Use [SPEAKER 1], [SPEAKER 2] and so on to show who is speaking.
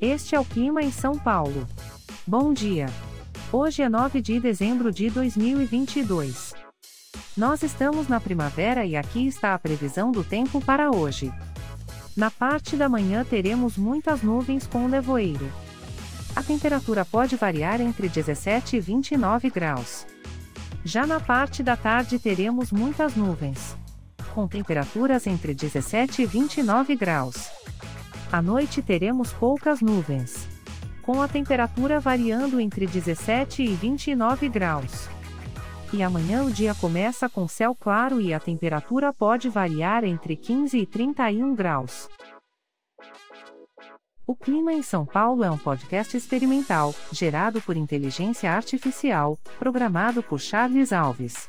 [SPEAKER 1] Este é o clima em São Paulo. Bom dia. Hoje é 9 de dezembro de 2022. Nós estamos na primavera e aqui está a previsão do tempo para hoje. Na parte da manhã teremos muitas nuvens com nevoeiro. A temperatura pode variar entre 17 e 29 graus. Já na parte da tarde teremos muitas nuvens. Com temperaturas entre 17 e 29 graus. À noite teremos poucas nuvens. Com a temperatura variando entre 17 e 29 graus. E amanhã o dia começa com céu claro e a temperatura pode variar entre 15 e 31 graus. O Clima em São Paulo é um podcast experimental, gerado por inteligência artificial, programado por Charles Alves.